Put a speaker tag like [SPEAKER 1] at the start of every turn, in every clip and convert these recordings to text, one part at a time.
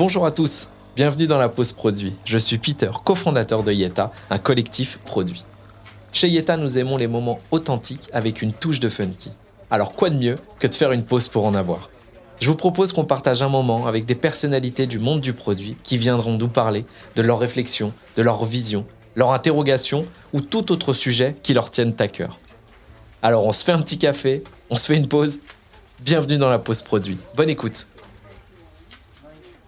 [SPEAKER 1] Bonjour à tous, bienvenue dans la pause produit. Je suis Peter, cofondateur de Yeta, un collectif produit. Chez Yeta, nous aimons les moments authentiques avec une touche de funky. Alors quoi de mieux que de faire une pause pour en avoir? Je vous propose qu'on partage un moment avec des personnalités du monde du produit qui viendront nous parler de leurs réflexions, de leurs visions, leurs interrogations ou tout autre sujet qui leur tienne à cœur. Alors on se fait un petit café, on se fait une pause. Bienvenue dans la pause produit. Bonne écoute.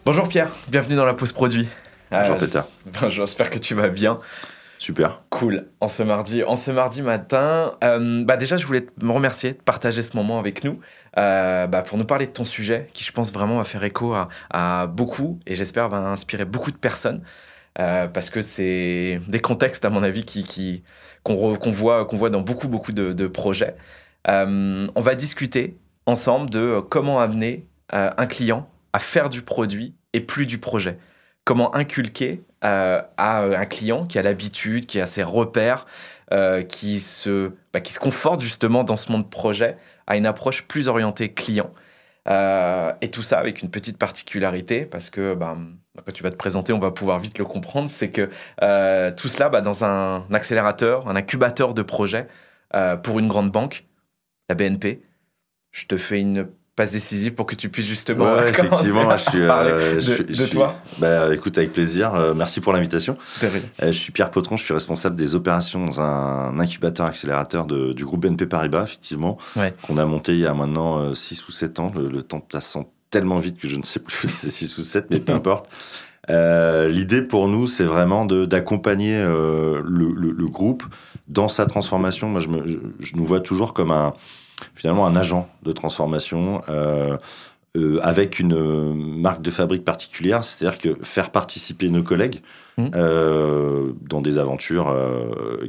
[SPEAKER 1] Bonjour Pierre, bienvenue dans la pause produit.
[SPEAKER 2] Bonjour
[SPEAKER 1] Euh,
[SPEAKER 2] Peter.
[SPEAKER 1] Bonjour, j'espère que tu vas bien.
[SPEAKER 2] Super.
[SPEAKER 1] Cool. En ce mardi, en ce mardi matin, euh, bah déjà, je voulais te- me remercier de partager ce moment avec nous euh, bah, pour nous parler de ton sujet qui, je pense, vraiment va faire écho à, à beaucoup et j'espère va inspirer beaucoup de personnes euh, parce que c'est des contextes, à mon avis, qui, qui, qu'on, re- qu'on voit, qu'on voit dans beaucoup, beaucoup de, de projets. On va discuter ensemble de comment amener un client à faire du produit et plus du projet. Comment inculquer euh, à un client qui a l'habitude, qui a ses repères, euh, qui, se, bah, qui se conforte justement dans ce monde projet, à une approche plus orientée client. Euh, et tout ça avec une petite particularité, parce que bah, quand tu vas te présenter, on va pouvoir vite le comprendre, c'est que euh, tout cela bah, dans un accélérateur, un incubateur de projet euh, pour une grande banque, la BNP. Je te fais une passe décisive pour que tu puisses justement
[SPEAKER 2] Ouais, effectivement,
[SPEAKER 1] à
[SPEAKER 2] je suis. euh,
[SPEAKER 1] de,
[SPEAKER 2] je suis-
[SPEAKER 1] de
[SPEAKER 2] je suis-
[SPEAKER 1] toi.
[SPEAKER 2] Bah, écoute, avec plaisir. Euh, merci pour l'invitation. Euh, je suis Pierre Potron, je suis responsable des opérations dans un incubateur accélérateur de- du groupe BNP Paribas, effectivement,
[SPEAKER 1] Ouais.
[SPEAKER 2] qu'on a monté il y a maintenant 6 ou 7 ans. Le, le temps passant tellement vite que je ne sais plus si c'est 6 ou 7, mais peu importe. Euh, L'idée pour nous, c'est vraiment de- d'accompagner euh, le, le- le groupe dans sa transformation. Moi, je, me, je nous vois toujours comme un finalement un agent de transformation. Euh, euh, avec une euh, marque de fabrique particulière, c'est-à-dire que faire participer nos collègues euh, dans des aventures,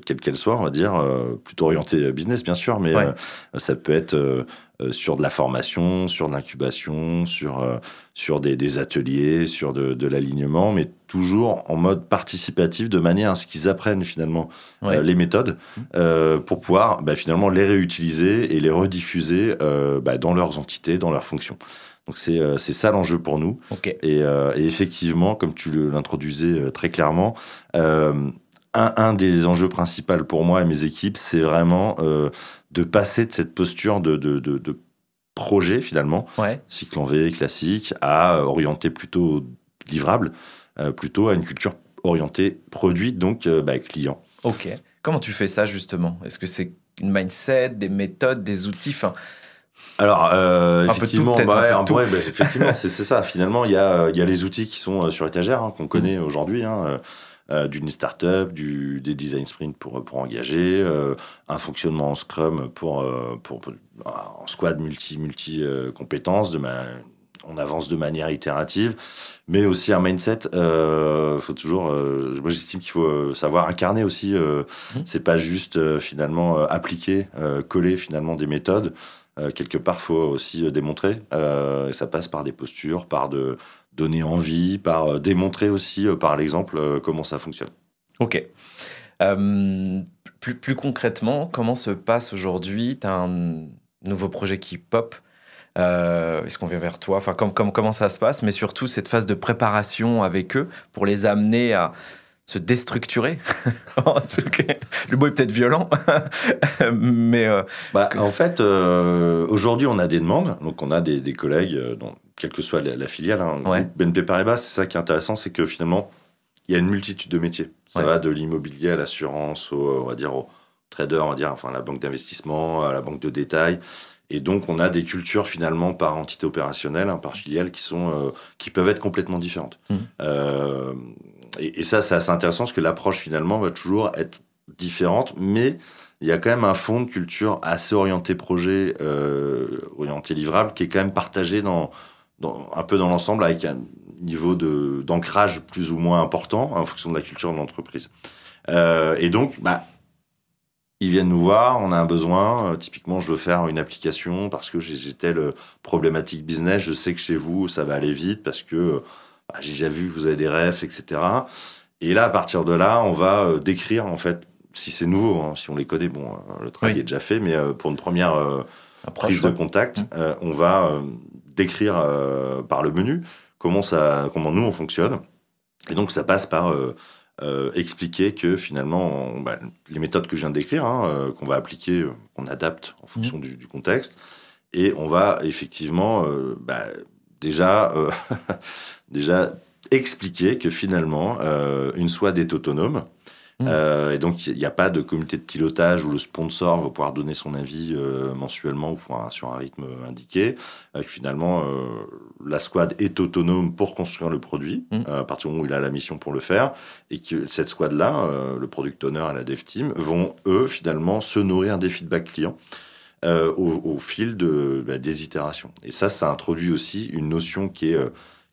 [SPEAKER 2] quelles qu'elles soient, on va dire, plutôt orientées business bien sûr, mais
[SPEAKER 1] Ouais.
[SPEAKER 2] ça peut être sur de la formation, sur de l'incubation, sur, euh, sur des, des ateliers, sur de, de l'alignement, mais toujours en mode participatif, de manière à ce qu'ils apprennent finalement
[SPEAKER 1] Ouais.
[SPEAKER 2] euh, les méthodes euh, pour pouvoir bah, finalement les réutiliser et les rediffuser euh, bah, dans leurs entités, dans leurs fonctions. Donc c'est euh, ça l'enjeu pour nous. Et, euh, et effectivement, comme tu l'introduisais euh, très clairement, euh, un, un des enjeux principaux pour moi et mes équipes, c'est vraiment euh, de passer de cette posture de, de, de, de projet finalement,
[SPEAKER 1] Ouais.
[SPEAKER 2] cycle en V classique, à orienter plutôt livrable, euh, plutôt à une culture orientée produit, donc euh, bah, client.
[SPEAKER 1] Ok. Comment tu fais ça justement? Est-ce que c'est une mindset, des méthodes, des outils? Enfin,
[SPEAKER 2] Alors, euh, effectivement,
[SPEAKER 1] tout,
[SPEAKER 2] bah ouais, bah, effectivement, c'est ça. Finalement, il y a, il y a les outils qui sont sur étagère, hein, qu'on connaît
[SPEAKER 1] Mm.
[SPEAKER 2] aujourd'hui, hein, euh, d'une startup, du, des design sprints pour, pour engager, euh, un fonctionnement en Scrum pour, euh, pour, pour- en squad multi, multi compétences, de ma, on avance de manière itérative, mais aussi un mindset. Euh, faut toujours, moi j'estime qu'il faut savoir incarner aussi.
[SPEAKER 1] Mhm.
[SPEAKER 2] C'est pas juste finalement appliquer, coller finalement des méthodes. Euh, quelque part, faut aussi démontrer. Euh, et ça passe par des postures, par de donner envie, par euh, démontrer aussi euh, par l'exemple euh, comment ça fonctionne.
[SPEAKER 1] ok. Plus, plus concrètement, comment se passe aujourd'hui Tu as un nouveau projet qui pop. Euh, Est-ce qu'on vient vers toi? Enfin, comme, comme- comment ça se passe? Mais surtout, cette phase de préparation avec eux pour les amener à se déstructurer? en tout cas, le mot est peut-être violent, mais euh,
[SPEAKER 2] Bah, en fait, euh, aujourd'hui, on a des demandes. Donc, on a des, des collègues, dans, quelle que soit la, la filiale. Hein,
[SPEAKER 1] Ouais.
[SPEAKER 2] BNP Paribas, c'est ça qui est intéressant, c'est que finalement, il y a une multitude de métiers. Ça
[SPEAKER 1] Ouais.
[SPEAKER 2] va de l'immobilier à l'assurance, au, on va dire, au trader, on va dire, enfin, à la banque d'investissement, à la banque de détail. Et donc, on a des cultures finalement par entité opérationnelle, hein, par filiale, qui sont, euh, qui peuvent être complètement différentes.
[SPEAKER 1] Mhm.
[SPEAKER 2] Euh, et, et ça, c'est assez intéressant parce que l'approche finalement va toujours être différente, mais il y a quand même un fond de culture assez orienté projet, euh, orienté livrable, qui est quand même partagé dans, dans, un peu dans l'ensemble avec un niveau de, d'ancrage plus ou moins important en fonction de la culture de l'entreprise. Euh, et donc, bah, ils viennent nous voir, on a un besoin. Euh, typiquement, je veux faire une application parce que j'ai telle problématique business. Je sais que chez vous, ça va aller vite parce que euh, bah, j'ai déjà vu que vous avez des refs, etc. Et là, à partir de là, on va décrire, en fait, si c'est nouveau, hein, si on les connaît, bon, le travail
[SPEAKER 1] Oui.
[SPEAKER 2] est déjà fait, mais pour une première euh, prise de contact,
[SPEAKER 1] Mm.
[SPEAKER 2] euh, on va décrire euh, par le menu comment, ça, comment nous on fonctionne. Et donc ça passe par expliquer que finalement, bah, les méthodes que je viens de décrire, hein, qu'on va appliquer, qu'on adapte en fonction mmh. du, du, contexte, et on va effectivement bah, déjà, déjà expliquer que finalement, une SWAD est autonome Mm. Euh, et donc, il n'y a pas de comité de pilotage où le sponsor va pouvoir donner son avis euh, mensuellement ou sur un rythme indiqué. Euh, finalement, la squad est autonome pour construire le produit, mm. à partir du moment où il a la mission pour le faire. Et que cette squad-là, le product owner et la dev team, vont, eux, finalement, se nourrir des feedbacks clients. au, fil de, bah, des itérations. Et ça, ça introduit aussi une notion qui est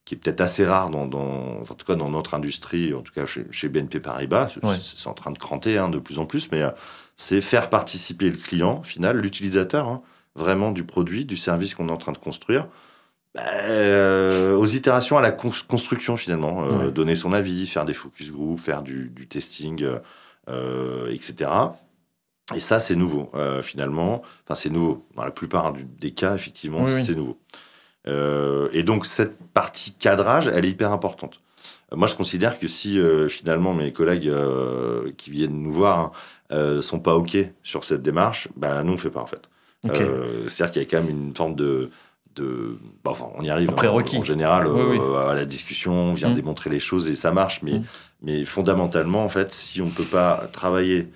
[SPEAKER 2] qui est peut-être assez rare dans, en tout cas dans notre industrie, en tout cas chez, BNP Paribas. C'est en train de cranter hein, de plus en plus, mais euh, c'est faire participer le client final, l'utilisateur, hein, vraiment du produit, du service qu'on est en train de construire. Bah, euh, aux itérations à la construction finalement, euh, donner son avis, faire des focus group, faire du, testing, etc. Et ça, c'est nouveau, finalement. Enfin, c'est nouveau. Dans la plupart des cas, effectivement, c'est nouveau. Euh, et donc cette partie cadrage, elle est hyper importante. Euh, moi, je considère que si euh, finalement mes collègues qui viennent nous voir hein, sont pas ok sur cette démarche, bah nous on fait pas en fait. C'est-à-dire qu'il y a quand même une forme de de bah, enfin, on y arrive
[SPEAKER 1] hein,
[SPEAKER 2] en, général à la discussion, on vient mmh. démontrer les choses et ça marche. Mais, mmh. mais fondamentalement, en fait, si on peut pas travailler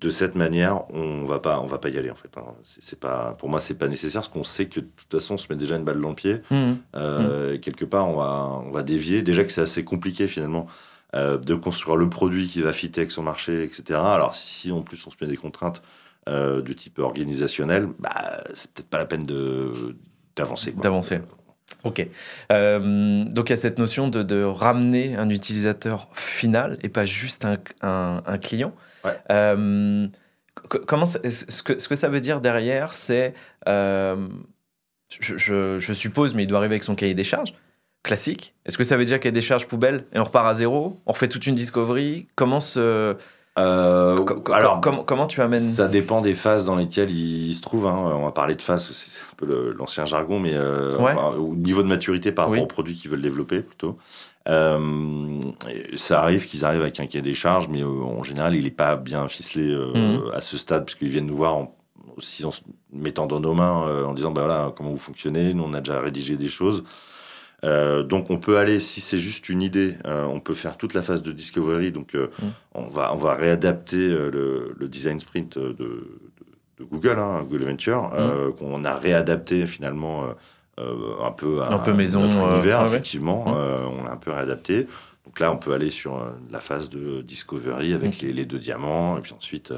[SPEAKER 2] de cette manière, on va pas, on va pas y aller en fait. Hein. C'est pas, pour moi, c'est pas nécessaire parce qu'on sait que de toute façon, on se met déjà une balle dans le pied. Mmh. Euh, mmh. Quelque part, on va, on va dévier. Déjà que c'est assez compliqué finalement euh, de construire le produit qui va fitter avec son marché, etc. Alors si en plus on se met des contraintes euh, du type organisationnel, bah c'est peut-être pas la peine de d'avancer.
[SPEAKER 1] D'avancer. Ok. donc il y a cette notion de, de, ramener un utilisateur final et pas juste un, un, un client. Euh, comment ce que, ce que ça veut dire derrière, c'est, euh, je, je, suppose, mais il doit arriver avec son cahier des charges classique. Est-ce que ça veut dire qu'il y a des charges poubelles et on repart à zéro On refait toute une discovery? Comment se euh, alors, comment, comment tu amènes?
[SPEAKER 2] Ça dépend des phases dans lesquelles il, se trouve. Hein. On va parler de phases, c'est un peu l'ancien jargon, mais au niveau de maturité par rapport aux produits qu'ils veulent développer plutôt. Euh, ça arrive qu'ils arrivent avec un cahier des charges, mais euh, en général, il n'est pas bien ficelé euh, mhm. à ce stade, puisqu'ils viennent nous voir aussi en se mettant dans nos mains, en disant bah voilà, comment vous fonctionnez, nous on a déjà rédigé des choses. donc on peut aller, si c'est juste une idée, on peut faire toute la phase de discovery. Donc mhm. on, va, on va réadapter le, design sprint de, Google, hein, Google Venture, mhm. qu'on a réadapté finalement euh, un peu à
[SPEAKER 1] un peu maison,
[SPEAKER 2] notre euh, univers, effectivement. Mmh. Euh, on l'a un peu réadapté. Donc là, on peut aller sur la phase de discovery avec les, deux diamants, et puis ensuite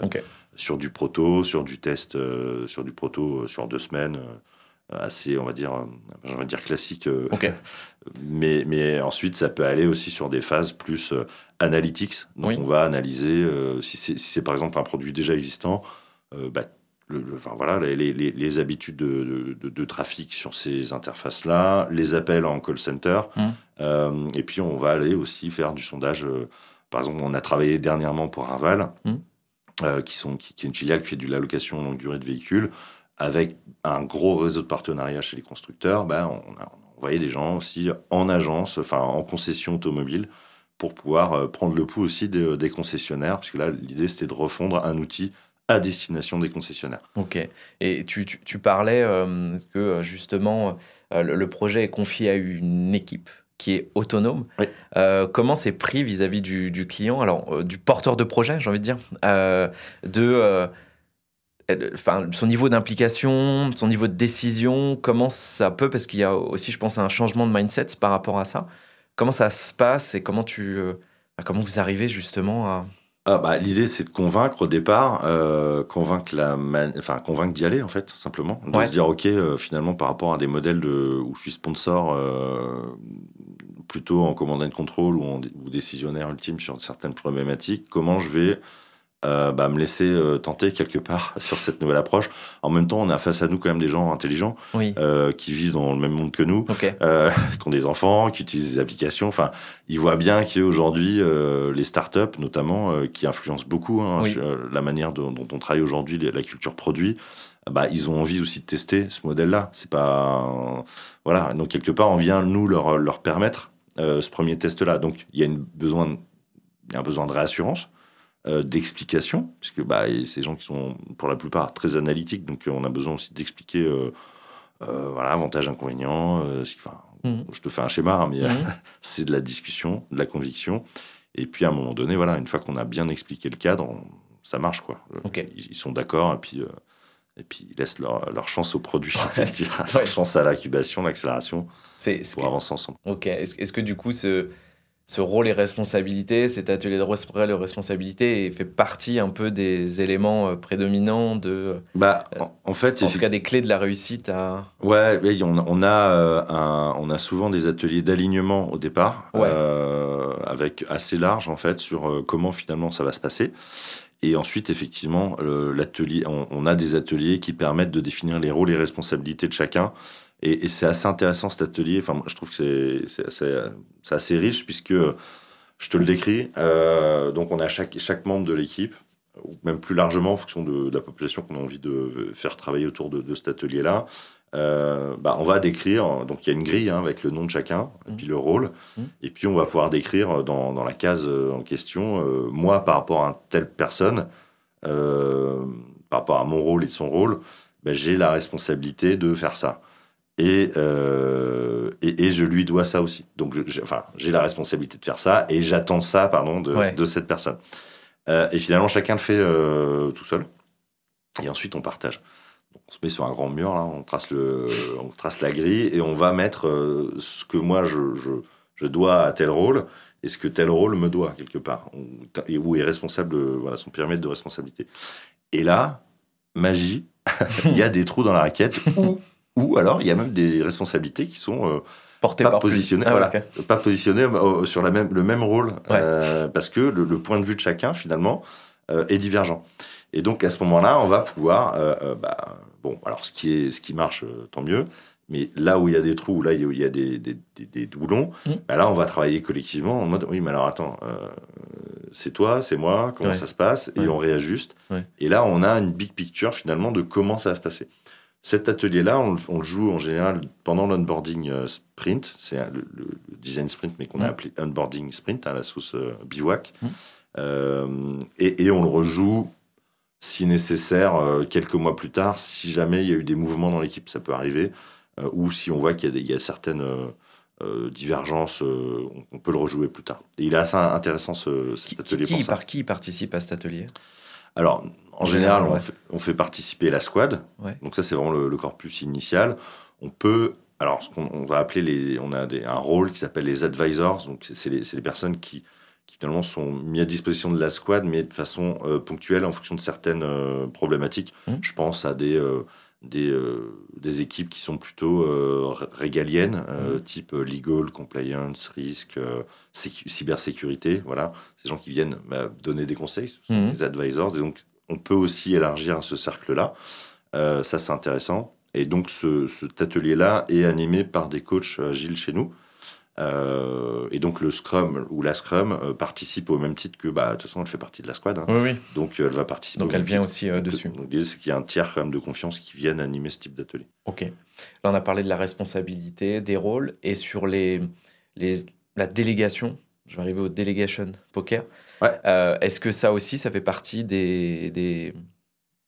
[SPEAKER 2] sur du proto, sur du test, sur du proto sur deux semaines, assez, on va dire, j'aimerais dire classique. mais, mais ensuite, ça peut aller aussi sur des phases plus analytics. Donc on va analyser si c'est par exemple un produit déjà existant. Bah, le, enfin, voilà, les, les, les habitudes de, de, de, trafic sur ces interfaces-là, les appels en call center. Mmh. Euh, et puis, on va aller aussi faire du sondage. Euh, par exemple, on a travaillé dernièrement pour Arval, mmh. euh, qui, sont, qui, est une filiale qui fait de l'allocation longue durée de véhicules, avec un gros réseau de partenariats chez les constructeurs. Ben, on, a envoyé des gens aussi en agence, enfin en concession automobile, pour pouvoir prendre le pouls aussi des, des concessionnaires, parce que là, l'idée, c'était de refondre un outil à destination des concessionnaires.
[SPEAKER 1] Ok. Et tu, tu, parlais euh, que euh, justement euh, le, projet est confié à une équipe qui est autonome. comment c'est pris vis-à-vis du, du, client, alors du porteur de projet, j'ai envie de dire, de enfin, son niveau d'implication, son niveau de décision, comment ça peut, parce qu'il y a aussi, je pense, un changement de mindset par rapport à ça. Comment ça se passe et comment tu, comment vous arrivez justement à
[SPEAKER 2] ah, bah, l'idée, c'est de convaincre au départ, euh, convaincre la enfin, convaincre d'y aller, en fait, simplement. De se dire, OK, euh, finalement, par rapport à des modèles de... où je suis sponsor, euh, plutôt en commandant de contrôle ou, en... ou décisionnaire ultime sur certaines problématiques, comment je vais euh, bah, me laisser euh, tenter quelque part sur cette nouvelle approche. En même temps, on a face à nous quand même des gens intelligents
[SPEAKER 1] Oui.
[SPEAKER 2] euh, qui vivent dans le même monde que nous, qui ont des enfants, qui utilisent des applications. Enfin, ils voient bien qu'aujourd'hui, les startups, notamment, qui influencent beaucoup hein,
[SPEAKER 1] Oui.
[SPEAKER 2] la manière dont, dont on travaille aujourd'hui, la culture produit, bah, ils ont envie aussi de tester ce modèle-là. C'est pas voilà. Donc quelque part, on vient nous leur leur permettre ce premier test-là. Donc il y a une besoin, il y a un besoin de réassurance, euh, d'explication, puisque bah, ces gens qui sont pour la plupart très analytiques, donc euh, on a besoin aussi d'expliquer. euh, euh, voilà, avantages, inconvénients. enfin,
[SPEAKER 1] Mhm.
[SPEAKER 2] Je te fais un schéma, hein, mais
[SPEAKER 1] Mhm.
[SPEAKER 2] c'est de la discussion, de la conviction. Et puis à un moment donné, voilà, une fois qu'on a bien expliqué le cadre, on- ça marche quoi. Ils, ils sont d'accord et puis et puis ils laissent leur, leur chance au produit,
[SPEAKER 1] Ouais,
[SPEAKER 2] leur chance à l'incubation, l'accélération pour avancer ensemble.
[SPEAKER 1] Ok. Est-ce, est-ce que du coup, ce, ce rôle et responsabilité, cet atelier de rôle et responsabilité fait partie un peu des éléments euh, prédominants de,
[SPEAKER 2] Bah, en, fait,
[SPEAKER 1] en tout cas des clés de la réussite à.
[SPEAKER 2] Ouais, oui, on, on a euh, un- on a souvent des ateliers d'alignement au départ,
[SPEAKER 1] Ouais.
[SPEAKER 2] euh, avec assez large en fait sur euh, comment finalement ça va se passer. Et ensuite, effectivement, l'atelier, on, on a des ateliers qui permettent de définir les rôles et responsabilités de chacun. Et, et c'est assez intéressant cet atelier. Enfin, je trouve que c'est- c'est assez, riche puisque je te le décris. euh, donc, on a chaque, chaque membre de l'équipe, ou même plus largement en fonction de, de la population qu'on a envie de faire travailler autour de, de cet atelier-là. Euh, bah, on va décrire, donc il y a une grille hein, avec le nom de chacun, et
[SPEAKER 1] Mhm.
[SPEAKER 2] puis le rôle,
[SPEAKER 1] Mhm.
[SPEAKER 2] et puis on va pouvoir décrire dans, dans la case euh, en question, euh, moi par rapport à telle personne, euh, par rapport à mon rôle et son rôle, ben, j'ai la responsabilité de faire ça. Et, euh, et, et je lui dois ça aussi. Donc, j'ai- enfin, la responsabilité de faire ça et j'attends ça, pardon, de,
[SPEAKER 1] Ouais.
[SPEAKER 2] de cette personne. Euh, et finalement, chacun le fait euh, tout seul. Et ensuite, on partage. Donc, on se met sur un grand mur, là, on trace, le, on trace la grille et on va mettre ce que moi je, je, je dois à tel rôle et ce que tel rôle me doit, quelque part. Et où est responsable, de- voilà, son périmètre de responsabilité. Et là, magie, il y a des trous dans la raquette ou alors il y a même des responsabilités qui sont euh,
[SPEAKER 1] Porté
[SPEAKER 2] pas
[SPEAKER 1] par plus.
[SPEAKER 2] positionnées,
[SPEAKER 1] Ah,
[SPEAKER 2] voilà, pas positionnées euh, sur la même, le même rôle,
[SPEAKER 1] Ouais.
[SPEAKER 2] euh, parce que le, le point de vue de chacun finalement euh, est divergent. Et donc à ce moment-là, on va pouvoir, euh, bah, bon, alors ce qui est, ce qui marche, tant mieux. Mais là où il y a des trous, là où il y a des, des, des, des doublons,
[SPEAKER 1] Mm.
[SPEAKER 2] bah là on va travailler collectivement en mode oui, mais alors attends, c'est toi, c'est moi, comment
[SPEAKER 1] Ouais.
[SPEAKER 2] ça se passe, et
[SPEAKER 1] Ouais.
[SPEAKER 2] on réajuste. Et là on a une big picture finalement de comment ça va se passer. Cet atelier-là, on, le- on le joue en général pendant l'onboarding euh, sprint. C'est un- le, design sprint, mais qu'on a
[SPEAKER 1] Mm.
[SPEAKER 2] appelé onboarding sprint à la sauce euh, bivouac.
[SPEAKER 1] Mm.
[SPEAKER 2] Euh, et, et on le rejoue si nécessaire euh, quelques mois plus tard, si jamais il y a eu des mouvements dans l'équipe, ça peut arriver, euh, ou si on voit qu'il y a, des- il y a certaines euh, euh, divergences, euh, on, on peut le rejouer plus tard. Et il est assez intéressant ce,
[SPEAKER 1] Qui,
[SPEAKER 2] cet atelier
[SPEAKER 1] qui-
[SPEAKER 2] pour ça.
[SPEAKER 1] par qui participe à cet atelier?
[SPEAKER 2] Alors, en général, on, fait, on fait participer la squad.
[SPEAKER 1] Ouais.
[SPEAKER 2] Donc ça, c'est vraiment le, le corpus initial. On peut, alors, ce qu'on on va appeler les, on a des, un rôle qui s'appelle les advisors. Donc c'est- les, personnes qui, qui finalement sont mis à disposition de la squad, mais de façon euh, ponctuelle en fonction de certaines euh, problématiques.
[SPEAKER 1] Mhm.
[SPEAKER 2] Je pense à des euh, des, euh, des équipes qui sont plutôt euh, régaliennes, euh,
[SPEAKER 1] Mhm.
[SPEAKER 2] type legal, compliance, risque, sécu- cybersécurité. Voilà, ces gens qui viennent bah, donner des conseils, ce sont
[SPEAKER 1] Mhm.
[SPEAKER 2] des advisors. Et donc, on peut aussi élargir ce cercle-là. Ça, c'est intéressant. Et donc, ce, cet atelier-là est animé par des coachs agiles chez nous. Euh, et donc, le Scrum ou la Scrum euh, participe au même titre que, bah, de toute façon, elle fait partie de la squad. hein.
[SPEAKER 1] Oui, oui.
[SPEAKER 2] Donc, elle va participer.
[SPEAKER 1] Donc elle vient aussi euh, dessus.
[SPEAKER 2] Donc, l'idée, c'est qu'il y a un tiers quand même de confiance qui viennent animer ce type d'atelier.
[SPEAKER 1] Ok. Là, on a parlé de la responsabilité, des rôles, et sur les, les, la délégation. Je vais arriver au delegation poker.
[SPEAKER 2] Ouais.
[SPEAKER 1] Est-ce que ça aussi, ça fait partie des, des,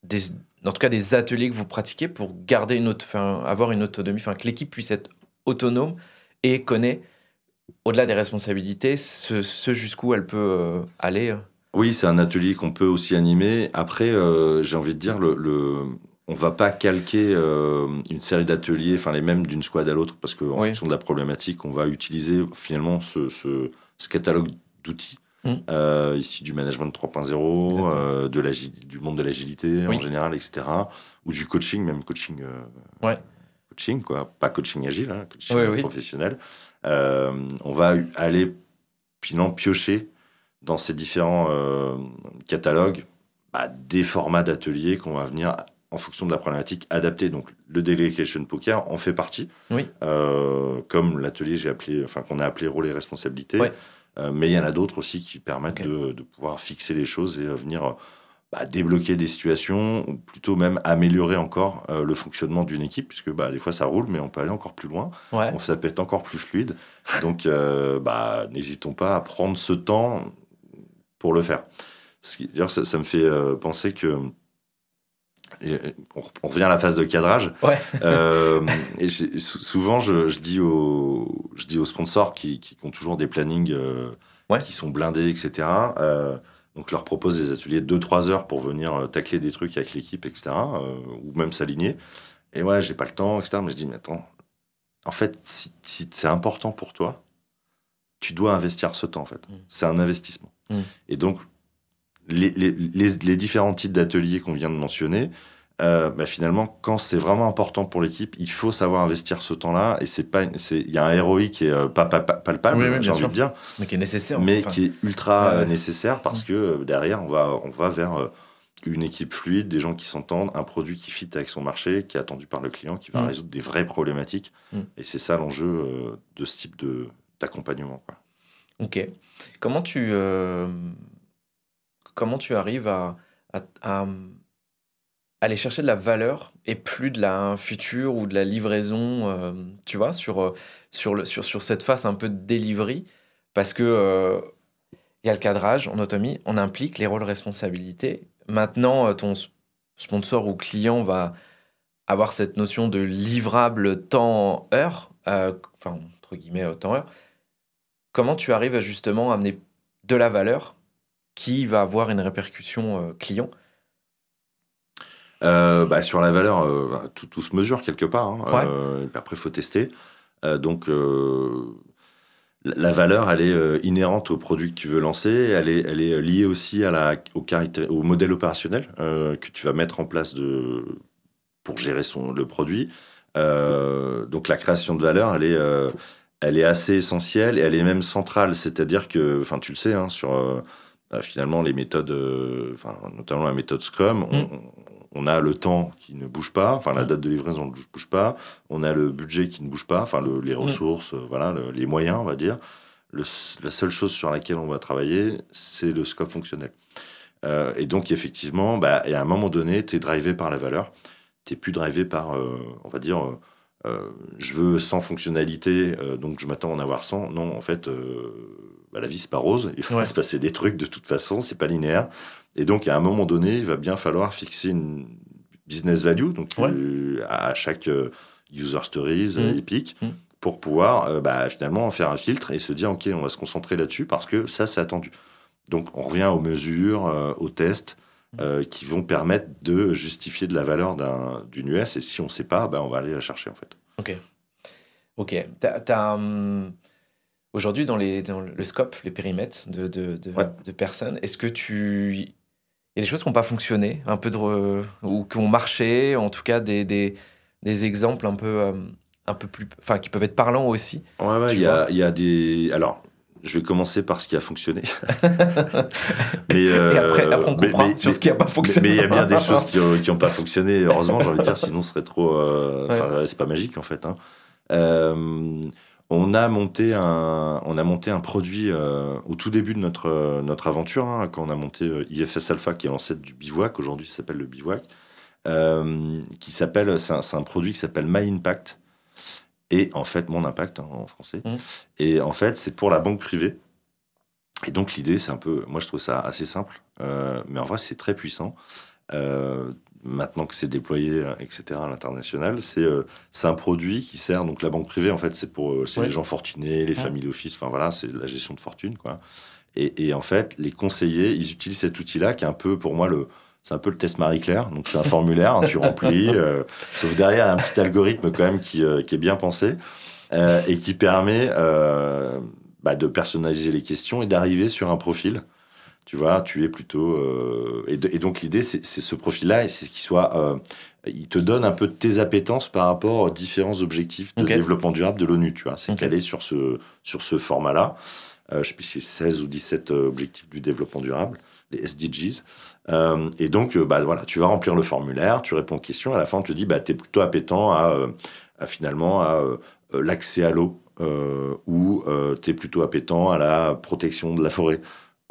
[SPEAKER 1] des, en tout cas, des ateliers que vous pratiquez pour garder une autre, enfin, avoir une autonomie, enfin, que l'équipe puisse être autonome et connaît, au-delà des responsabilités, ce, ce jusqu'où elle peut euh, aller. euh.
[SPEAKER 2] Oui, c'est un atelier qu'on peut aussi animer. Après, euh, j'ai envie de dire, le, le- on va pas calquer euh, une série d'ateliers, enfin les mêmes d'une squad à l'autre, parce qu'en
[SPEAKER 1] Oui.
[SPEAKER 2] fonction de la problématique, on va utiliser finalement ce, ce- ce catalogue d'outils. Euh, issus du management 3.0,
[SPEAKER 1] Exactement.
[SPEAKER 2] euh, de du monde de l'agilité
[SPEAKER 1] Oui.
[SPEAKER 2] en général, etc. Ou du coaching, même coaching,
[SPEAKER 1] Ouais.
[SPEAKER 2] coaching quoi, pas coaching agile, hein, coaching
[SPEAKER 1] oui.
[SPEAKER 2] professionnel. Euh, on va aller finalement piocher dans ces différents euh, catalogues bah, des formats d'ateliers qu'on va venir en fonction de la problématique adapter. Donc le delegation poker en fait partie,
[SPEAKER 1] oui.
[SPEAKER 2] euh, comme l'atelier j'ai appelé, enfin qu'on a appelé rôle et responsabilité. Euh, mais il y en a d'autres aussi qui permettent de, de, pouvoir fixer les choses et venir bah, débloquer des situations, ou plutôt même améliorer encore euh, le fonctionnement d'une équipe, puisque bah, des fois ça roule, mais on peut aller encore plus loin.
[SPEAKER 1] Ouais.
[SPEAKER 2] ça peut être encore plus fluide. Donc, euh, bah, n'hésitons pas à prendre ce temps pour le faire. D'ailleurs, ça, ça, me fait euh, penser que. On, on, revient à la phase de cadrage.
[SPEAKER 1] Ouais.
[SPEAKER 2] et souvent, je, je, dis aux, je dis aux sponsors qui, qui ont toujours des plannings
[SPEAKER 1] ouais.
[SPEAKER 2] qui sont blindés, etc. Donc, je leur propose des ateliers de 2-3 heures pour venir euh, tacler des trucs avec l'équipe, etc. Euh, ou même s'aligner. Et ouais, j'ai pas le temps, etc. Mais je dis, mais attends, en fait, si, si c'est important pour toi, tu dois investir ce temps, en fait.
[SPEAKER 1] Mm.
[SPEAKER 2] C'est un investissement.
[SPEAKER 1] Mm.
[SPEAKER 2] Et donc, les, les, les, les différents types d'ateliers qu'on vient de mentionner, euh, bah finalement, quand c'est vraiment important pour l'équipe, il faut savoir investir ce temps-là. Et c'est pas, il y a un héroïque qui est euh, pas, pas, pas palpable,
[SPEAKER 1] oui, oui,
[SPEAKER 2] j'ai envie
[SPEAKER 1] sûr.
[SPEAKER 2] de dire,
[SPEAKER 1] mais qui est nécessaire,
[SPEAKER 2] mais
[SPEAKER 1] enfin.
[SPEAKER 2] qui est ultra
[SPEAKER 1] Ouais.
[SPEAKER 2] nécessaire parce que euh, derrière, on va, on va vers euh, une équipe fluide, des gens qui s'entendent, un produit qui fit avec son marché, qui est attendu par le client, qui va
[SPEAKER 1] Mm.
[SPEAKER 2] résoudre des vraies problématiques.
[SPEAKER 1] Mm.
[SPEAKER 2] Et c'est ça l'enjeu euh, de ce type de d'accompagnement. quoi.
[SPEAKER 1] Ok. Comment tu, euh, comment tu arrives à, à, à aller chercher de la valeur et plus de la future ou de la livraison, euh, tu vois, sur, euh, sur, le, sur, sur cette phase un peu de delivery Parce que euh, il y a le cadrage en autonomie, on implique les rôles responsabilités. Maintenant, ton sponsor ou client va avoir cette notion de livrable temps-heure, enfin, entre guillemets, temps-heure. Comment tu arrives à justement amener de la valeur qui va avoir une répercussion client?
[SPEAKER 2] Euh, bah, sur la valeur, euh, tout, tout, se mesure quelque part. Hein.
[SPEAKER 1] Ouais.
[SPEAKER 2] Euh, après, il faut tester. Donc, la valeur, elle est inhérente au produit que tu veux lancer. Elle est, elle est liée aussi à la, au, caractère, au modèle opérationnel que tu vas mettre en place de, pour gérer son, le produit. Donc, la création de valeur, elle est, elle est assez essentielle et elle est même centrale. C'est-à-dire que, enfin, tu le sais, hein, sur euh, finalement les méthodes, euh, notamment la méthode Scrum,
[SPEAKER 1] Mm.
[SPEAKER 2] On, a le temps qui ne bouge pas, enfin la
[SPEAKER 1] Mm.
[SPEAKER 2] date de livraison ne bouge pas, on a le budget qui ne bouge pas, enfin le- les ressources, euh, voilà, le- les moyens, on va dire. Le- la seule chose sur laquelle on va travailler, c'est le scope fonctionnel. Euh, et donc effectivement, bah, et à un moment donné, tu es drivé par la valeur, tu plus drivé par, euh, on va dire, euh, je veux 100 fonctionnalités, donc je m'attends à en avoir 100. Non, en fait, bah, la vie, c'est pas rose. Il va
[SPEAKER 1] Ouais.
[SPEAKER 2] se passer des trucs de toute façon, c'est pas linéaire. Et donc, à un moment donné, il va bien falloir fixer une business value, donc
[SPEAKER 1] Ouais.
[SPEAKER 2] euh, à chaque euh, user stories euh, Epic,
[SPEAKER 1] Mhm.
[SPEAKER 2] pour pouvoir euh, bah, finalement faire un filtre et se dire, OK, on va se concentrer là-dessus parce que ça, c'est attendu. Donc, on revient aux mesures, euh, aux tests euh, qui vont permettre de justifier de la valeur d'un- d'une US. Et si on ne sait pas, bah, on va aller la chercher en fait.
[SPEAKER 1] Ok. Ok. T'as, t'as, hum, Aujourd'hui, dans, les, dans le scope, les périmètres de, de, de,
[SPEAKER 2] Ouais.
[SPEAKER 1] de personnes, est-ce que tu. Il y a des choses qui n'ont pas fonctionné, un peu de. re- ou qui ont marché, en tout cas des, des, des exemples un peu, euh, un peu plus. Enfin, qui peuvent être parlants aussi.
[SPEAKER 2] Ouais, ouais, il y a, il y a des. Alors, je vais commencer par ce qui a fonctionné. mais, euh,
[SPEAKER 1] Et après, après on comprend
[SPEAKER 2] mais-
[SPEAKER 1] sur ce qui n'a pas fonctionné.
[SPEAKER 2] Mais il y a bien des choses qui n'ont pas fonctionné. Heureusement, j'ai envie de dire, sinon ce serait trop. euh,
[SPEAKER 1] Ouais.
[SPEAKER 2] C'est pas magique en fait. hein. Euh, on a monté un, on a monté un produit euh, au tout début de notre euh, notre aventure hein, quand on a monté euh, IFS Alpha qui est l'ancêtre du bivouac. Aujourd'hui, s'appelle le bivouac. qui s'appelle, c'est un, produit qui s'appelle My Impact et en fait mon impact hein, en français.
[SPEAKER 1] Mhm.
[SPEAKER 2] Et en fait, c'est pour la banque privée. Et donc l'idée, c'est un peu, moi je trouve ça assez simple, mais en vrai c'est très puissant. Maintenant que c'est déployé, euh, etc. à l'international, c'est euh, un produit qui sert donc la banque privée en fait c'est pour euh, les gens fortunés, les
[SPEAKER 1] Ouais.
[SPEAKER 2] family office, enfin voilà c'est la gestion de fortune quoi. Et, et en fait les conseillers ils utilisent cet outil-là qui est un peu pour moi le c'est un peu le test Marie-Claire, donc c'est un formulaire, hein, tu remplis, euh, sauf derrière il y a un petit algorithme quand même qui, euh, qui est bien pensé et qui permet bah, de personnaliser les questions et d'arriver sur un profil. Tu vois, tu es plutôt. euh, et, de- et donc l'idée, c'est ce profil-là, et c'est qu'il soit. euh, il te donne un peu tes appétences par rapport aux différents objectifs de développement durable de l'ONU. Tu vois, c'est
[SPEAKER 1] Ok.
[SPEAKER 2] calé sur ce, sur ce format-là. Euh, je sais plus si c'est 16 ou 17 euh, objectifs du développement durable, les SDGs. Euh, et donc, euh, bah, voilà, tu vas remplir le formulaire, tu réponds aux questions. À la fin, on te dit, bah, tu es plutôt appétent à, euh, à finalement à l'accès à l'eau, ou tu es plutôt appétent à la protection de la forêt,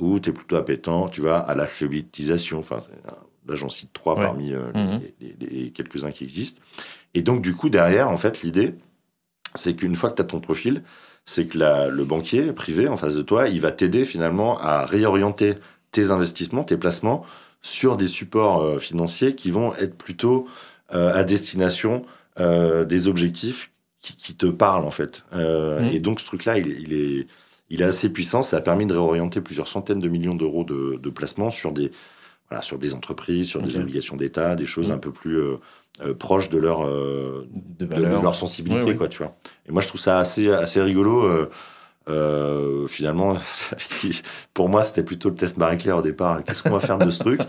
[SPEAKER 2] ou tu es plutôt appétent, tu vois, à l'alphabétisation. Enfin, là, j'en cite trois parmi mhm. les, les quelques-uns qui existent. Et donc, du coup, derrière, en fait, l'idée, c'est qu'une fois que tu as ton profil, c'est que la, le banquier privé en face de toi, il va t'aider finalement à réorienter tes investissements, tes placements sur des supports euh, financiers qui vont être plutôt euh, à destination euh, des objectifs qui, qui, te parlent en fait. Mmh. Et donc ce truc-là, il, il, est, il est assez puissant. Ça a permis de réorienter plusieurs centaines de millions d'euros de, de placements sur des, voilà, sur des entreprises, sur des obligations d'État, des choses mmh. un peu plus proches de leur, de, de, leur sensibilité, quoi, tu vois. Et moi, je trouve ça assez, assez rigolo. Euh, finalement, pour moi, c'était plutôt le test Marie-Claire au départ. Qu'est-ce qu'on va faire de ce truc?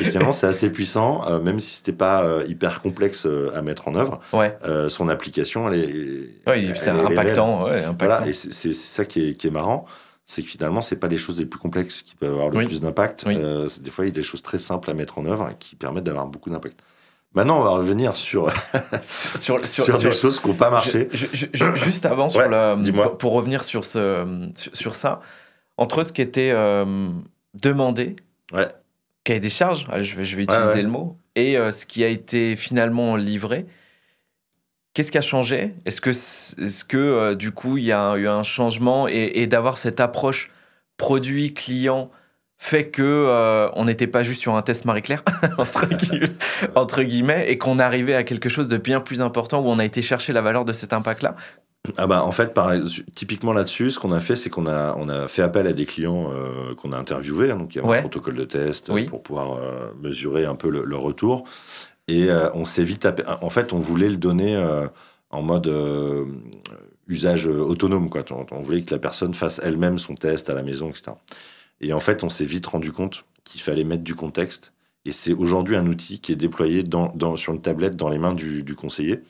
[SPEAKER 2] Et finalement, c'est assez puissant, euh, même si c'était pas euh, hyper complexe à mettre en œuvre.
[SPEAKER 1] Ouais.
[SPEAKER 2] son application, elle est,
[SPEAKER 1] ouais, c'est impactant, ouais, impactant.
[SPEAKER 2] Voilà, et c'est ça qui est, qui est marrant c'est que finalement, c'est pas les choses les plus complexes qui peuvent avoir le plus d'impact. des fois, il y a des choses très simples à mettre en œuvre qui permettent d'avoir beaucoup d'impact. Maintenant, on va revenir sur, sur, sur, sur, des choses qui n'ont pas marché.
[SPEAKER 1] juste avant, sur pour, pour, revenir sur, ce, sur, ça, entre ce qui était euh, demandé,
[SPEAKER 2] ouais.
[SPEAKER 1] cahier des charges, je vais, je vais utiliser le mot, et euh, ce qui a été finalement livré, qu'est-ce qui a changé? Est-ce que, est que euh, du coup, il y a eu un changement et, et d'avoir cette approche produit-client fait que euh, on n'était pas juste sur un test Marie-Claire entre, guillemets, et qu'on arrivait à quelque chose de bien plus important où on a été chercher la valeur de cet impact-là.
[SPEAKER 2] Ah bah en fait, typiquement là-dessus, ce qu'on a fait, c'est qu'on a, on a fait appel à des clients euh, qu'on a interviewés, hein, donc il y a un protocole de test pour pouvoir euh, mesurer un peu le, retour. Et on s'est vite, en fait, on voulait le donner en mode usage autonome, quoi. On, on, voulait que la personne fasse elle-même son test à la maison, etc. Et en fait, on s'est vite rendu compte qu'il fallait mettre du contexte. Et c'est aujourd'hui un outil qui est déployé dans, dans, sur une tablette dans les mains du, du conseiller,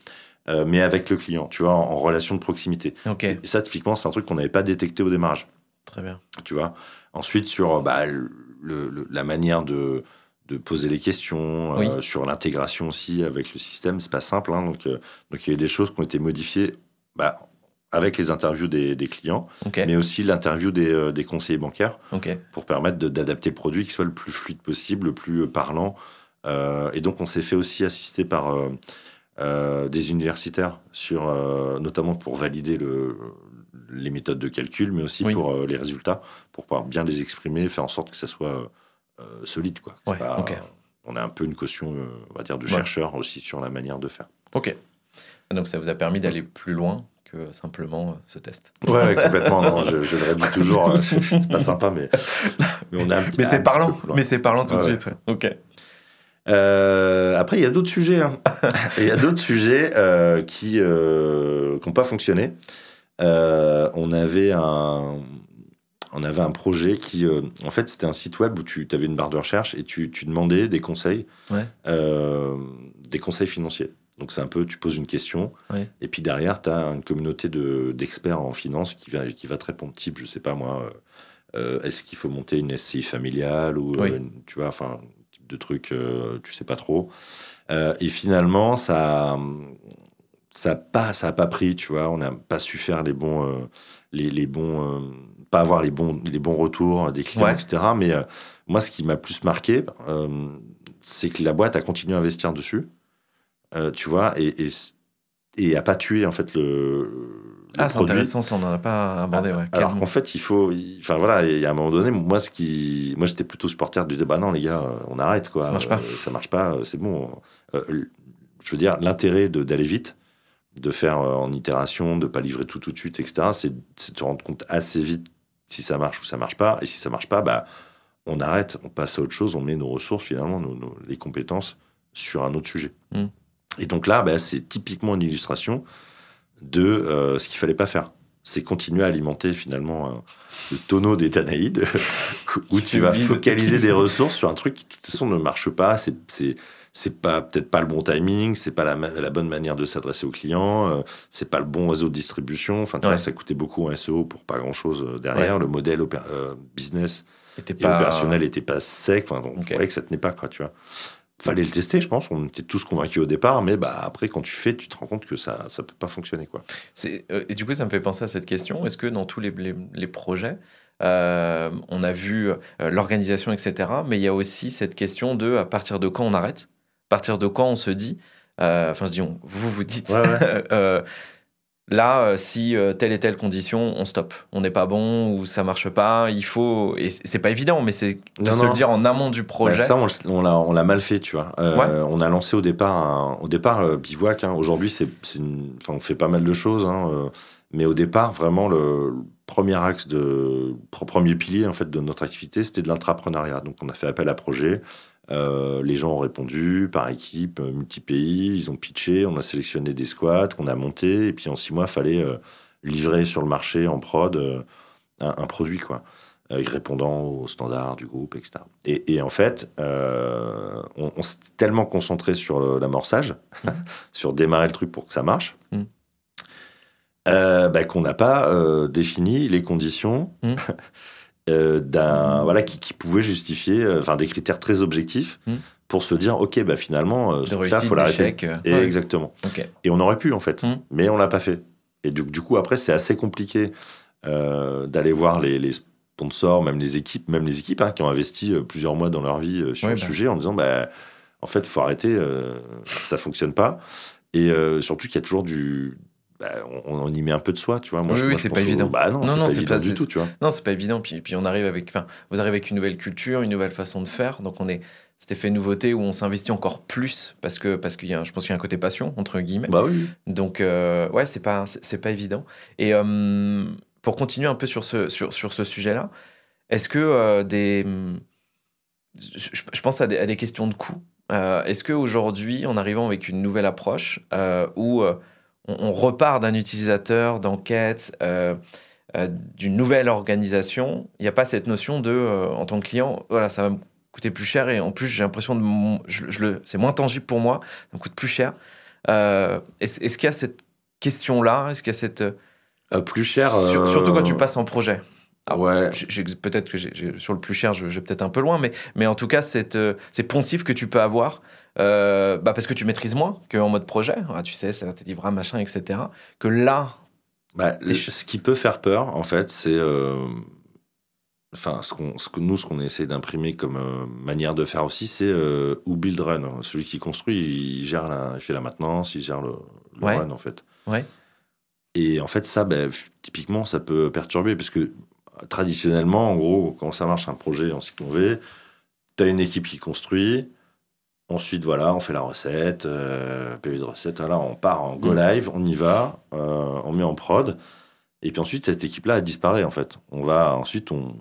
[SPEAKER 2] euh, mais avec le client, tu vois, en, relation de proximité.
[SPEAKER 1] Et
[SPEAKER 2] ça, typiquement, c'est un truc qu'on n'avait pas détecté au démarrage.
[SPEAKER 1] Très bien.
[SPEAKER 2] Tu vois. Ensuite, sur bah, le, la manière de, de poser les questions, euh, sur l'intégration aussi avec le système, c'est pas simple. Hein, donc, euh, donc, il y a des choses qui ont été modifiées bah, avec les interviews des, clients, mais aussi l'interview des, euh, des, conseillers bancaires pour permettre d'adapter le produit qui soit le plus fluide possible, le plus euh, parlant. Euh, et donc, on s'est fait aussi assister par des universitaires, sur, notamment pour valider le, les méthodes de calcul, mais aussi pour les résultats, pour pouvoir bien les exprimer, faire en sorte que ça soit solide. Quoi. On a un peu une caution, on va dire, de chercheurs aussi sur la manière de faire.
[SPEAKER 1] Ok. Donc, ça vous a permis d'aller plus loin que simplement euh, ce test.
[SPEAKER 2] Ouais, complètement. Non, je, je, le redis toujours. Euh, c'est pas sympa, mais,
[SPEAKER 1] mais on a. mais c'est parlant. Mais c'est parlant tout de suite. Ok.
[SPEAKER 2] Euh, après, il y a d'autres sujets. Hein. Il y a d'autres sujets euh, qui n'ont pas fonctionné. on avait un. On avait un projet qui, en fait, c'était un site web où tu avais une barre de recherche et tu, tu demandais des conseils,
[SPEAKER 1] ouais.
[SPEAKER 2] des conseils financiers. Donc c'est un peu, tu poses une question, et puis derrière, tu as une communauté d'experts en finance qui va, qui va te répondre, type, je sais pas moi, euh, est-ce qu'il faut monter une SCI familiale, ou euh, tu vois, enfin, type de truc, euh, tu sais pas trop. et finalement, ça ça pas ça a pas pris, tu vois, on n'a pas su faire les bons, les, les, bons, pas avoir les bons, les bons retours des clients, etc. Mais moi, ce qui m'a plus marqué, c'est que la boîte a continué à investir dessus. Euh, tu vois, et, et, et, a pas tué en fait le.
[SPEAKER 1] ah, c'est intéressant, ça on n'en a pas abordé. Ouais,
[SPEAKER 2] alors qu'en fait, il faut. Enfin voilà, il y a un moment donné, moi, ce qui, moi, j'étais plutôt supporter du débat. Non, les gars, euh, on arrête quoi.
[SPEAKER 1] Ça marche pas.
[SPEAKER 2] Euh, ça marche pas. C'est bon. je veux dire, l'intérêt d'aller vite, de faire en itération, de pas livrer tout tout de suite, etc. C'est de te rendre compte assez vite si ça marche ou ça marche pas. Et si ça marche pas, bah on arrête, on passe à autre chose, on met nos ressources finalement, nos, les compétences sur un autre sujet.
[SPEAKER 1] Hmm.
[SPEAKER 2] Et donc là, bah, c'est typiquement une illustration de euh, ce qu'il fallait pas faire. C'est continuer à alimenter finalement euh, le tonneau des Tanaïdes, où tu vas focaliser des ressources sur un truc qui de toute façon ne marche pas. C'est c'est pas peut-être pas le bon timing, c'est pas la, la, bonne manière de s'adresser aux clients, euh, c'est pas le bon réseau de distribution. Enfin, tu vois, ça coûtait beaucoup en SEO pour pas grand chose derrière. Le modèle business Et l'opérationnel n'était pas sec. Enfin, donc, okay. on que ça tenait pas, quoi, tu vois. Fallait le tester, je pense. On était tous convaincus au départ, mais bah, après, quand tu fais, tu te rends compte que ça ne peut pas fonctionner, quoi.
[SPEAKER 1] Euh, et du coup, ça me fait penser à cette question. Est-ce que dans tous les, les, projets, euh, on a vu euh, l'organisation, etc. Mais il y a aussi cette question de à partir de quand on arrête, à partir de quand on se dit, enfin je dis on, vous vous dites, Là, euh, si euh, telle et telle condition, on stoppe. On n'est pas bon ou ça marche pas. Il faut. Et c'est pas évident, mais c'est de se le dire en amont du projet. Bah,
[SPEAKER 2] ça, on, on l'a mal fait, tu vois. Euh, on a lancé au départ, au départ bivouac. Hein. Aujourd'hui, c'est, enfin, on fait pas mal de choses, hein, mais au départ, vraiment le premier axe de premier pilier en fait de notre activité, c'était de l'intrapreneuriat. Donc, on a fait appel à projet. Euh, les gens ont répondu par équipe, euh, multi-pays, ils ont pitché, on a sélectionné des squats qu'on a monté, et puis en six mois, il fallait euh, livrer sur le marché en prod un, produit, quoi, répondant aux standards du groupe, etc. Et, en fait, on, s'est tellement concentré sur l'amorçage, mmh. sur démarrer le truc pour que ça marche, mmh. bah, qu'on n'a pas défini les conditions. Mmh. Euh, d'un voilà qui, qui, pouvait justifier euh, enfin des critères très objectifs hmm. pour se dire ok bah finalement euh, ce là faut l'arrêter. et exactement. Et on aurait pu en fait. Hmm. mais on l'a pas fait. Et du, du, coup après c'est assez compliqué d'aller voir les, les, sponsors même les équipes même les équipes hein, qui ont investi plusieurs mois dans leur vie sur le bah. sujet en disant bah en fait faut arrêter ça fonctionne pas. Et surtout qu'il y a toujours du bah, on, y met un peu de soi, tu vois.
[SPEAKER 1] Moi, oui, c'est pas évident.
[SPEAKER 2] Bah non, non, c'est pas évident du tout, tu vois.
[SPEAKER 1] Non, c'est pas évident. Puis, puis on arrive avec, enfin, vous arrivez avec une nouvelle culture, une nouvelle façon de faire. Donc on est cet effet nouveauté où on s'investit encore plus parce que parce qu'il y a, je pense qu'il y a un côté passion entre guillemets.
[SPEAKER 2] Bah oui.
[SPEAKER 1] Donc euh, ouais, c'est pas c'est pas évident. Et euh, pour continuer un peu sur ce sur, sur ce sujet-là, est-ce que euh, des je, pense à des, à des, questions de coût. est-ce que aujourd'hui, en arrivant avec une nouvelle approche où on, repart d'un utilisateur, d'enquête, euh, euh, d'une nouvelle organisation. Il n'y a pas cette notion de, euh, en tant que client, voilà, ça va me coûter plus cher et en plus j'ai l'impression de, je, le, c'est moins tangible pour moi, ça me coûte plus cher. est-ce, qu'il y a cette question-là? Est-ce qu'il y a cette
[SPEAKER 2] plus cher
[SPEAKER 1] Surtout quand tu passes en projet.
[SPEAKER 2] Ah ouais.
[SPEAKER 1] peut-être que sur le plus cher, je, vais peut-être un peu loin, mais, mais en tout cas, cette, c'est poncif que tu peux avoir euh, bah parce que tu maîtrises moins qu'en mode projet. Ah, tu sais, ça tes livres, machin, etc. Que là.
[SPEAKER 2] Bah, ce qui peut faire peur, en fait, c'est. Euh, enfin, ce, ce, que nous, ce qu'on essaie d'imprimer comme euh, manière de faire aussi, c'est ou build run. Celui qui construit, il, gère la, il fait la maintenance, il gère le, run, en fait.
[SPEAKER 1] Ouais.
[SPEAKER 2] Et en fait, ça, bah, typiquement, ça peut perturber parce que traditionnellement, en gros, quand ça marche un projet en cycle V, tu as une équipe qui construit, Ensuite, voilà, on fait la recette, euh, PV de recette, voilà, on part en go live, on y va, euh, on met en prod. Et puis ensuite, cette équipe-là, elle disparaît, en fait. On va, ensuite, on,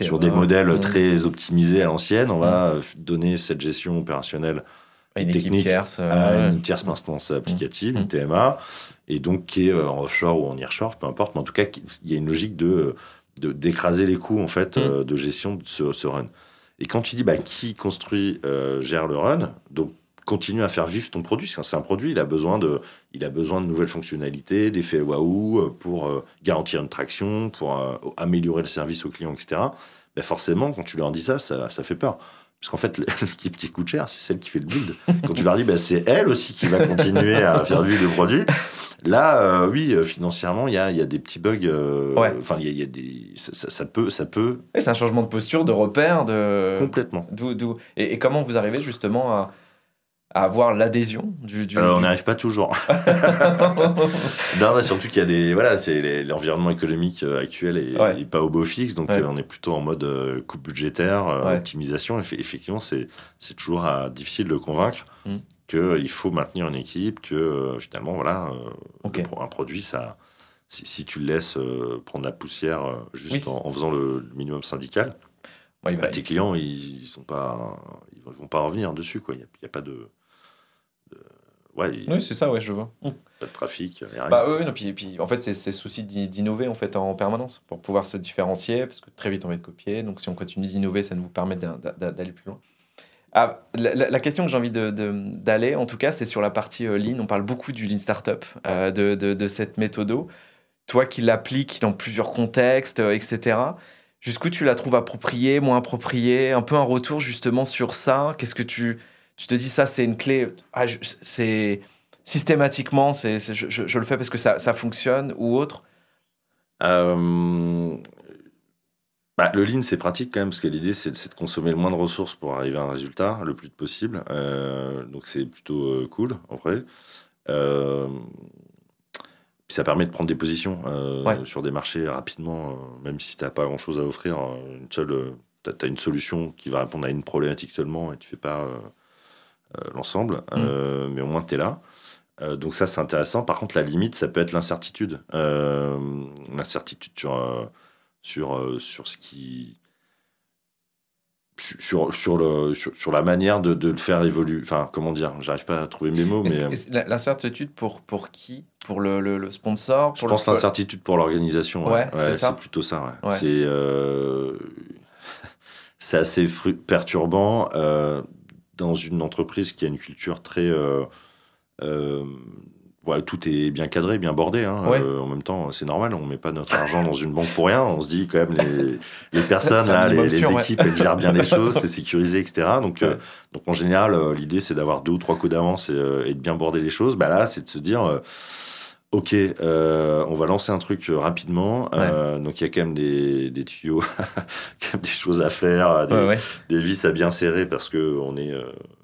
[SPEAKER 2] sur des modèles mm. très optimisés à l'ancienne, on va mm. donner cette gestion opérationnelle
[SPEAKER 1] et technique tierce,
[SPEAKER 2] à une tierce maintenance applicative, une TMA, et donc qui est euh, en offshore ou en nearshore, peu importe, mais en tout cas, il y a une logique de d'écraser les coûts en fait de gestion de ce, ce run. Et quand tu dis bah, qui construit, euh, gère le run, donc continue à faire vivre ton produit. C'est un produit, il a besoin de, il besoin de nouvelles fonctionnalités, d'effets waouh euh, pour euh, garantir une traction, pour améliorer le service au client, etc. Ben forcément, quand tu leur dis ça, ça, ça fait peur. Parce qu'en fait, l'équipe qui coûte cher, c'est celle qui fait le build. Quand tu leur dis, bah, c'est elle aussi qui va continuer à faire vivre le produit. Là, euh, oui, euh, financièrement, il y a, y a, des petits bugs. Euh, enfin, il y, a, des, ça, peut, ça peut.
[SPEAKER 1] c'est un changement de posture, de repère, de.
[SPEAKER 2] Complètement.
[SPEAKER 1] D'où, et, et, comment vous arrivez justement à, à avoir l'adhésion du, du,
[SPEAKER 2] On n'y arrive pas toujours. non, surtout qu'il y a des voilà, c'est l'environnement économique actuel et, pas au beau fixe, donc on est plutôt en mode coupe budgétaire, optimisation. effectivement, c'est c'est toujours difficile de convaincre. Mm qu'il faut maintenir une équipe, que euh, finalement, voilà, euh, un produit, ça, si, tu le laisses euh, prendre la poussière juste en, faisant le, minimum syndical, bah, bah, tes clients, ils, sont pas, ils vont pas revenir dessus, quoi. Il n'y a, pas de,
[SPEAKER 1] Ouais, oui, c'est ça, ouais, je vois.
[SPEAKER 2] Pas de trafic, rien.
[SPEAKER 1] Bah oui, non, puis, puis, en fait, c'est ce souci d'innover en fait en permanence pour pouvoir se différencier, parce que très vite on va être copié. Donc si on continue d'innover, ça nous permet d'aller plus loin. Ah, la, question que j'ai envie d'aller, en tout cas, c'est sur la partie euh, Lean. On parle beaucoup du Lean Startup, euh, de, de, cette méthode. Toi qui l'appliques dans plusieurs contextes, euh, etc., jusqu'où tu la trouves appropriée, moins appropriée, un peu un retour justement sur ça. Qu'est-ce que tu, tu te dis ça, c'est une clé, ah, c'est systématiquement, c'est, je, je, le fais parce que ça, ça fonctionne ou autre
[SPEAKER 2] euh, bah, Le lean, c'est pratique quand même, parce que l'idée, c'est, de consommer le moins de ressources pour arriver à un résultat, le plus possible. Euh, donc, c'est plutôt euh, cool, en vrai. Puis ça permet de prendre des positions sur des marchés rapidement, même si tu n'as pas grand-chose à offrir. Une seule, tu as, une solution qui va répondre à une problématique seulement et tu fais pas l'ensemble. Mm. mais au moins, tu es là. Euh, donc ça, c'est intéressant. Par contre, la limite, ça peut être l'incertitude. Euh, l'incertitude sur, euh, sur, sur ce qui... Sur, sur, le, sur, la manière de, de, le faire évoluer. Enfin, comment dire J'arrive pas à trouver mes mots.
[SPEAKER 1] mais L'incertitude pour, pour qui? Pour le, le, sponsor?
[SPEAKER 2] Je pense l'incertitude pour l'organisation. Ouais, c'est plutôt ça. C'est c'est assez perturbant dans une entreprise qui a une culture très euh, voilà, tout est bien cadré, bien bordé. Hein. Euh, en même temps, c'est normal, on met pas notre argent dans une banque pour rien. On se dit quand même les, les personnes, là, les, équipes, elles gèrent bien les choses, c'est sécurisé, etc. Donc, euh, donc en général, l'idée c'est d'avoir deux ou trois coups d'avance et, et, de bien border les choses. Bah là, c'est de se dire. Ok, on va lancer un truc rapidement. donc il y a quand même des, des tuyaux, quand même des choses à faire, des, des, vis à bien serrer parce que on est,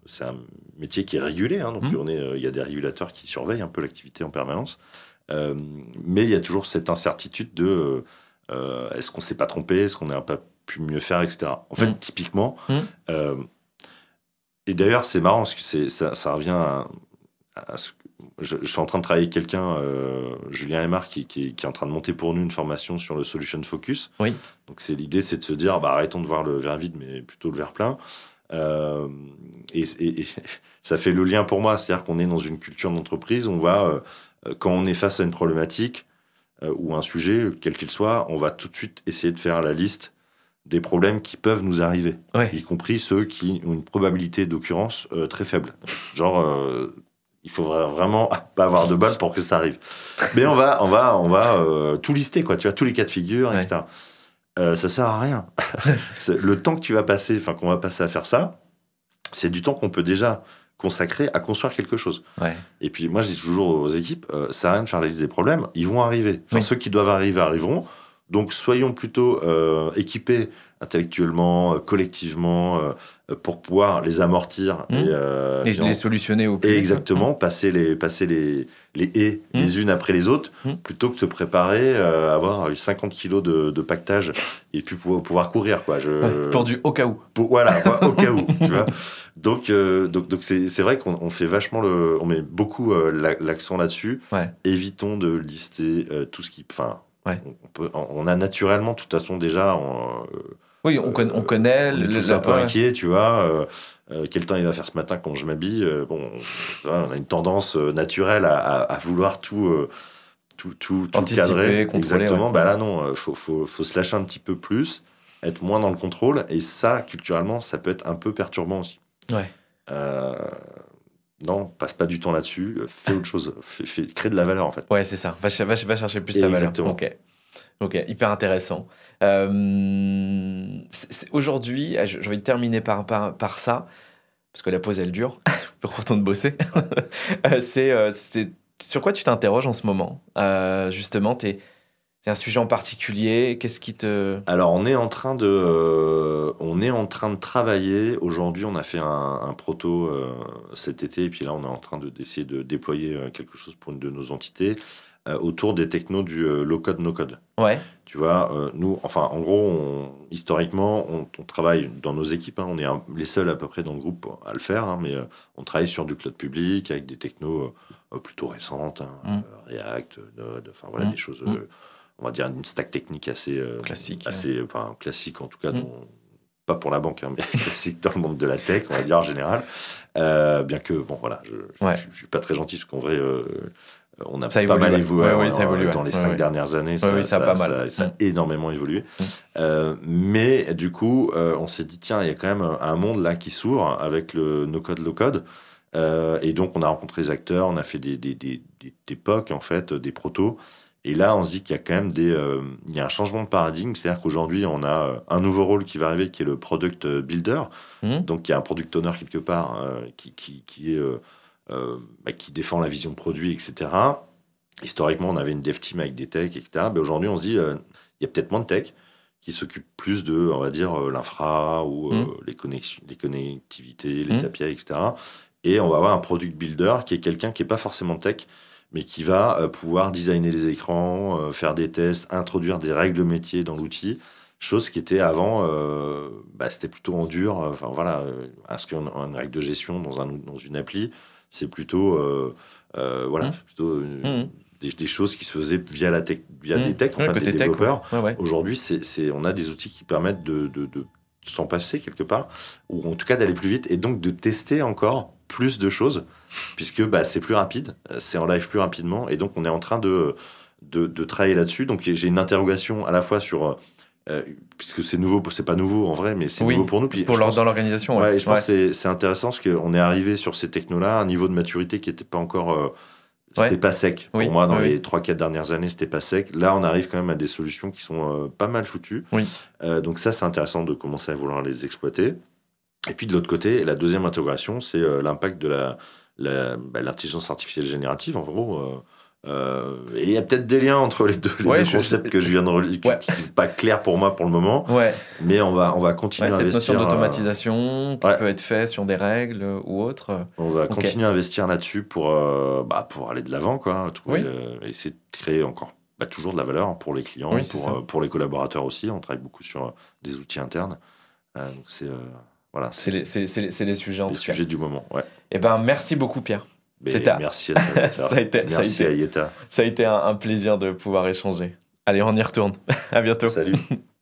[SPEAKER 2] c'est un métier qui est régulé, hein, donc mmh. on est, euh, il y a des régulateurs qui surveillent un peu l'activité en permanence. Euh, mais il y a toujours cette incertitude de euh, est-ce qu'on s'est pas trompé, est-ce qu'on n'a pas pu mieux faire, etc. En fait, mmh. typiquement, mmh. et d'ailleurs c'est marrant parce que ça, ça revient à, ce que je, suis en train de travailler avec quelqu'un, Julien Aymar, qui, qui, est en train de monter pour nous une formation sur le solution focus.
[SPEAKER 1] Oui.
[SPEAKER 2] Donc c'est l'idée, c'est de se dire, bah, arrêtons de voir le verre vide, mais plutôt le verre plein. Euh, et, ça fait le lien pour moi, c'est-à-dire qu'on est dans une culture d'entreprise, on va, euh, quand on est face à une problématique euh, ou un sujet, quel qu'il soit, on va tout de suite essayer de faire la liste des problèmes qui peuvent nous arriver, y compris ceux qui ont une probabilité d'occurrence très faible. Genre, il faudrait vraiment pas avoir de balle pour que ça arrive. Mais on va, on va, on va tout lister, quoi. Tu as tous les cas de figure, etc. Euh, ça sert à rien. le temps que tu vas passer, enfin qu'on va passer à faire ça, c'est du temps qu'on peut déjà consacrer à construire quelque chose. Et puis moi, je dis toujours aux équipes, euh, ça sert à rien de faire la liste des problèmes, ils vont arriver. Enfin, ceux qui doivent arriver arriveront. Donc soyons plutôt euh, équipés intellectuellement, collectivement, pour pouvoir les amortir
[SPEAKER 1] mmh. et, les, solutionner au plus
[SPEAKER 2] exactement, mmh. passer les passer les les haies mmh. les unes après les autres, plutôt que de se préparer à avoir 50 kilos de, de, pactage et puis pouvoir, pouvoir courir quoi. Je...
[SPEAKER 1] pour du au cas où.
[SPEAKER 2] voilà, au cas où. Tu vois donc donc donc c'est vrai qu'on fait vachement le, on met beaucoup l'accent là-dessus. Évitons de lister tout ce qui, enfin. On, peut, on, a naturellement, de toute façon, déjà,
[SPEAKER 1] oui, on, on connaît.
[SPEAKER 2] On est tous un peu inquiets, tu vois. Euh, euh, quel temps il va faire ce matin quand je m'habille euh, Bon, on a une tendance naturelle à, à, vouloir tout, tout, tout, tout cadrer. Exactement. Bah là, non, faut, faut, faut, se lâcher un petit peu plus, être moins dans le contrôle. Et ça, culturellement, ça peut être un peu perturbant aussi.
[SPEAKER 1] Ouais.
[SPEAKER 2] non, passe pas du temps là-dessus. Fais autre chose. Fais, crée de la valeur, en fait.
[SPEAKER 1] Ouais, c'est ça. Va, va, va, chercher plus de la valeur. Exactement. Ok. Ok, hyper intéressant. Euh, aujourd'hui, ah, j'ai envie de terminer par, par, ça, parce que la pause, elle dure, pour retourner bosser. Euh, euh, c'est sur quoi tu t'interroges en ce moment? Justement, c'est un sujet en particulier Qu'est-ce qui te...
[SPEAKER 2] Alors, on est en train de, on est en train de travailler. Aujourd'hui, on a fait un, proto cet été, et puis là, on est en train d'essayer de, de déployer quelque chose pour une de nos entités autour des technos du euh, low-code, no-code.
[SPEAKER 1] Ouais.
[SPEAKER 2] Tu vois, euh, nous, enfin, en gros, historiquement, on, travaille dans nos équipes, hein, on est les seuls à peu près dans le groupe à le faire, hein, mais on travaille sur du cloud public avec des technos plutôt récentes, hein, mm. React, Node, enfin voilà, mm. des choses, mm. on va dire une stack technique assez
[SPEAKER 1] classique,
[SPEAKER 2] assez, enfin, classique en tout cas, pas pour la banque, mais classique dans le monde de la tech, on va dire en général. bien que, bon, voilà, je, je, suis pas très gentil parce qu'en vrai, on a pas mal évolué, dans les cinq dernières années.
[SPEAKER 1] Ça, ça, a pas mal.
[SPEAKER 2] Ça, a mm. énormément évolué. Mm. Euh, mais du coup, euh, on s'est dit, tiens, il y a quand même un monde là qui s'ouvre avec le no-code, low-code. Euh, et donc, on a rencontré les acteurs, on a fait des, des, des, des, POC, en fait, des protos. Et là, on se dit qu'il y a quand même des, euh, il y a un changement de paradigme. C'est-à-dire qu'aujourd'hui, on a euh, un nouveau rôle qui va arriver, qui est le product builder.
[SPEAKER 1] Mhm.
[SPEAKER 2] Donc, il y a un product owner quelque part euh, qui, qui, qui est, euh, euh, bah, qui défend la vision produit, etc. Historiquement, on avait une dev team avec des techs, etc. Mais aujourd'hui, on se dit, euh, il y a peut-être moins de tech qui s'occupent plus de, on va dire, euh, l'infra ou euh,
[SPEAKER 1] Mhm.
[SPEAKER 2] les, connexions, les connectivités, les
[SPEAKER 1] Mhm.
[SPEAKER 2] API, etc. Et on va avoir un product builder qui est quelqu'un qui n'est pas forcément tech, mais qui va euh, pouvoir designer les écrans, euh, faire des tests, introduire des règles métier dans l'outil, chose qui était avant, euh, bah, c'était plutôt en dur. Enfin voilà, euh, inscrire une, une règle de gestion dans, un, dans une appli, c'est plutôt, euh, euh, voilà,
[SPEAKER 1] Mhm.
[SPEAKER 2] plutôt une-
[SPEAKER 1] Mhm.
[SPEAKER 2] des, des choses qui se faisaient via, la tech, via
[SPEAKER 1] Mhm.
[SPEAKER 2] des techs, en fait, des développeurs.
[SPEAKER 1] ouais. Ouais, ouais.
[SPEAKER 2] Aujourd'hui, c'est, on a des outils qui permettent de, de, de s'en passer quelque part, ou en tout cas d'aller plus vite, et donc de tester encore plus de choses, puisque bah, c'est plus rapide, euh, c'est en live plus rapidement, et donc on est en train de, de, de travailler là-dessus. Donc j'ai une interrogation à la fois sur, euh, puisque c'est nouveau, c'est pas nouveau en vrai, mais c'est
[SPEAKER 1] Oui,
[SPEAKER 2] nouveau pour nous. Puis
[SPEAKER 1] Pour
[SPEAKER 2] je
[SPEAKER 1] leur-
[SPEAKER 2] pense-
[SPEAKER 1] dans l'organisation.
[SPEAKER 2] Ouais,
[SPEAKER 1] Ouais,
[SPEAKER 2] et je pense que c'est- intéressant parce qu'on est arrivé sur ces technos-là à un niveau de maturité qui n'était pas encore. euh, c'était
[SPEAKER 1] Ouais.
[SPEAKER 2] pas sec. Pour moi, dans
[SPEAKER 1] oui,
[SPEAKER 2] les
[SPEAKER 1] oui.
[SPEAKER 2] 3-4 dernières années, c'était pas sec. Là, on arrive quand même à des solutions qui sont euh, pas mal foutues. Donc, ça, c'est intéressant de commencer à vouloir les exploiter. Et puis, de l'autre côté, la deuxième intégration, c'est l'impact de la, la- bah, l'intelligence artificielle générative, en gros. Euh, et il y a peut-être des liens entre les deux, les
[SPEAKER 1] Ouais,
[SPEAKER 2] deux
[SPEAKER 1] je-
[SPEAKER 2] concepts que je viens de relier, qui
[SPEAKER 1] Ouais.
[SPEAKER 2] qui sont pas clairs pour moi pour le moment,
[SPEAKER 1] Ouais,
[SPEAKER 2] mais on va, on va continuer à
[SPEAKER 1] cette
[SPEAKER 2] investir.
[SPEAKER 1] notion
[SPEAKER 2] euh,
[SPEAKER 1] d'automatisation qui peut être faite sur des règles euh, ou autres.
[SPEAKER 2] On va continuer à investir là-dessus pour, euh, bah, pour aller de l'avant, quoi. Trouver,
[SPEAKER 1] Oui.
[SPEAKER 2] essayer de créer encore bah, toujours de la valeur pour les clients,
[SPEAKER 1] Oui,
[SPEAKER 2] pour, pour les collaborateurs aussi. On travaille beaucoup sur des outils internes. Donc c'est voilà,
[SPEAKER 1] C'est les, les- sujets en
[SPEAKER 2] les
[SPEAKER 1] tout cas.
[SPEAKER 2] sujets du moment. Ouais.
[SPEAKER 1] Eh ben, merci beaucoup, Pierre.
[SPEAKER 2] Mais
[SPEAKER 1] C'était à-
[SPEAKER 2] merci à toi.
[SPEAKER 1] Ça a été- ça a
[SPEAKER 2] merci
[SPEAKER 1] été.
[SPEAKER 2] à Yeta.
[SPEAKER 1] Ça a été un, un plaisir de pouvoir échanger. Allez, on y retourne. à bientôt.
[SPEAKER 2] Salut.